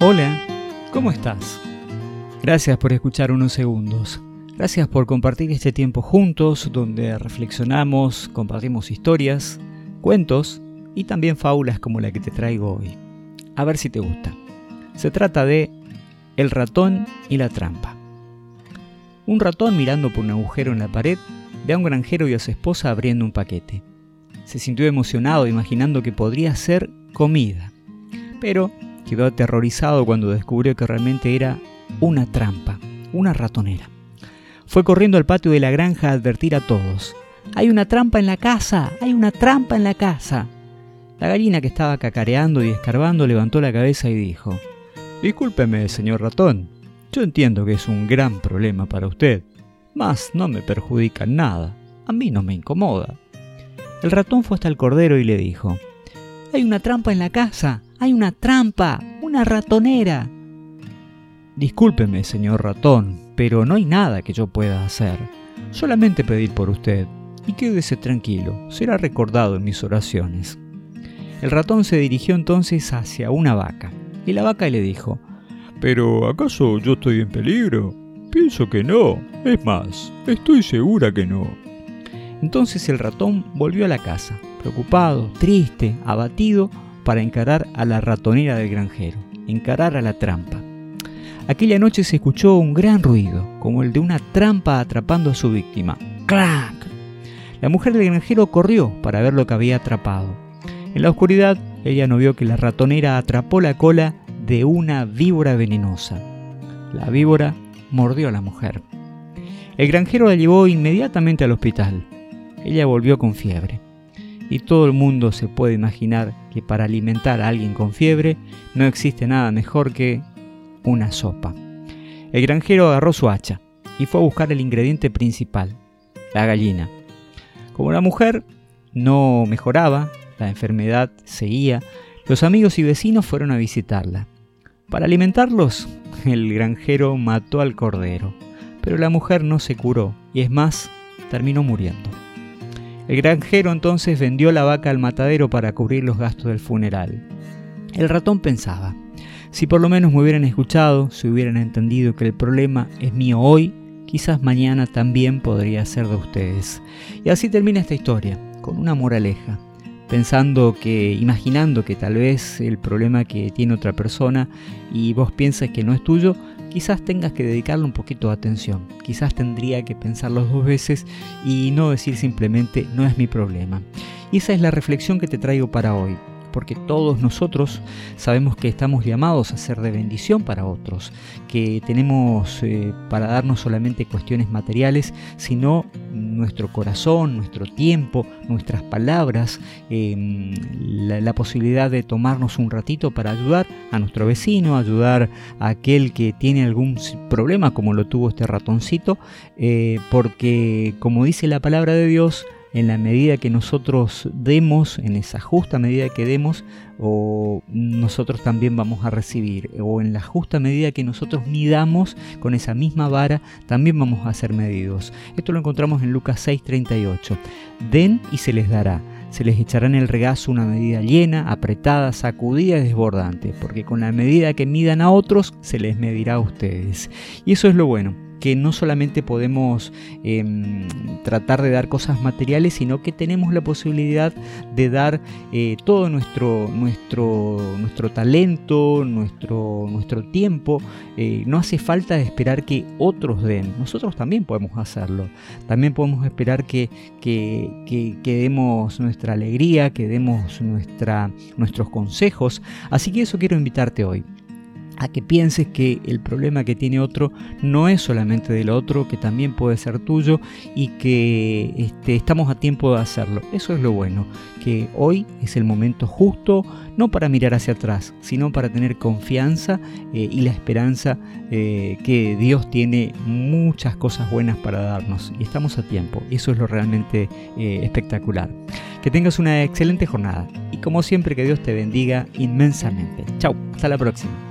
Hola, ¿cómo estás? Gracias por escuchar unos segundos. Gracias por compartir este tiempo juntos donde reflexionamos, compartimos historias, cuentos y también fábulas como la que te traigo hoy. A ver si te gusta. Se trata de El ratón y la trampa. Un ratón mirando por un agujero en la pared ve a un granjero y a su esposa abriendo un paquete. Se sintió emocionado imaginando que podría ser comida, pero quedó aterrorizado cuando descubrió que realmente era una trampa, una ratonera. Fue corriendo al patio de la granja a advertir a todos. Hay una trampa en la casa, hay una trampa en la casa. La gallina que estaba cacareando y escarbando levantó la cabeza y dijo, Discúlpeme, señor ratón, yo entiendo que es un gran problema para usted, mas no me perjudica nada, a mí no me incomoda. El ratón fue hasta el cordero y le dijo, Hay una trampa en la casa, hay una trampa, una ratonera. Discúlpeme, señor ratón, pero no hay nada que yo pueda hacer. Solamente pedir por usted, y quédese tranquilo, será recordado en mis oraciones. El ratón se dirigió entonces hacia una vaca, y la vaca le dijo, ¿Pero acaso yo estoy en peligro? Pienso que no. Es más, estoy segura que no. Entonces el ratón volvió a la casa, preocupado, triste, abatido, para encarar a la ratonera del granjero, encarar a la trampa. Aquella noche se escuchó un gran ruido, como el de una trampa atrapando a su víctima. ¡Clac! La mujer del granjero corrió para ver lo que había atrapado. En la oscuridad, ella no vio que la ratonera atrapó la cola de una víbora venenosa. La víbora mordió a la mujer. El granjero la llevó inmediatamente al hospital. Ella volvió con fiebre. Y todo el mundo se puede imaginar que para alimentar a alguien con fiebre no existe nada mejor que una sopa. El granjero agarró su hacha y fue a buscar el ingrediente principal, la gallina. Como la mujer no mejoraba, la enfermedad seguía, los amigos y vecinos fueron a visitarla. Para alimentarlos, el granjero mató al cordero, pero la mujer no se curó y es más, terminó muriendo. El granjero entonces vendió la vaca al matadero para cubrir los gastos del funeral. El ratón pensaba, si por lo menos me hubieran escuchado, si hubieran entendido que el problema es mío hoy, quizás mañana también podría ser de ustedes. Y así termina esta historia, con una moraleja pensando que, imaginando que tal vez el problema que tiene otra persona y vos piensas que no es tuyo, quizás tengas que dedicarle un poquito de atención. Quizás tendría que pensarlo dos veces y no decir simplemente no es mi problema. Y esa es la reflexión que te traigo para hoy porque todos nosotros sabemos que estamos llamados a ser de bendición para otros, que tenemos eh, para darnos solamente cuestiones materiales, sino nuestro corazón, nuestro tiempo, nuestras palabras, em, la, posibilidad de tomarnos un ratito para ayudar a nuestro vecino, ayudar a aquel que tiene algún problema como lo tuvo este ratoncito, eh, porque como dice la palabra de Dios, en la medida que nosotros demos, en esa justa medida que demos, o nosotros también vamos a recibir, o en la justa medida que nosotros midamos con esa misma vara, también vamos a ser medidos. Esto lo encontramos en Lucas 6:38. Den y se les dará. Se les echará en el regazo una medida llena, apretada, sacudida y desbordante, porque con la medida que midan a otros, se les medirá a ustedes. Y eso es lo bueno que no solamente podemos em, tratar de dar cosas materiales, sino que tenemos la posibilidad de dar eh, todo nuestro, nuestro, nuestro talento, nuestro, nuestro tiempo. Eh, no hace falta esperar que otros den, nosotros también podemos hacerlo. También podemos esperar que, que, que demos nuestra alegría, que demos nuestra, nuestros consejos. Así que eso quiero invitarte hoy a que pienses que el problema que tiene otro no es solamente del otro, que también puede ser tuyo y que este, estamos a tiempo de hacerlo. Eso es lo bueno, que hoy es el momento justo, no para mirar hacia atrás, sino para tener confianza eh, y la esperanza eh, que Dios tiene muchas cosas buenas para darnos y estamos a tiempo. Eso es lo realmente eh, espectacular. Que tengas una excelente jornada y como siempre que Dios te bendiga inmensamente. Chao, hasta la próxima.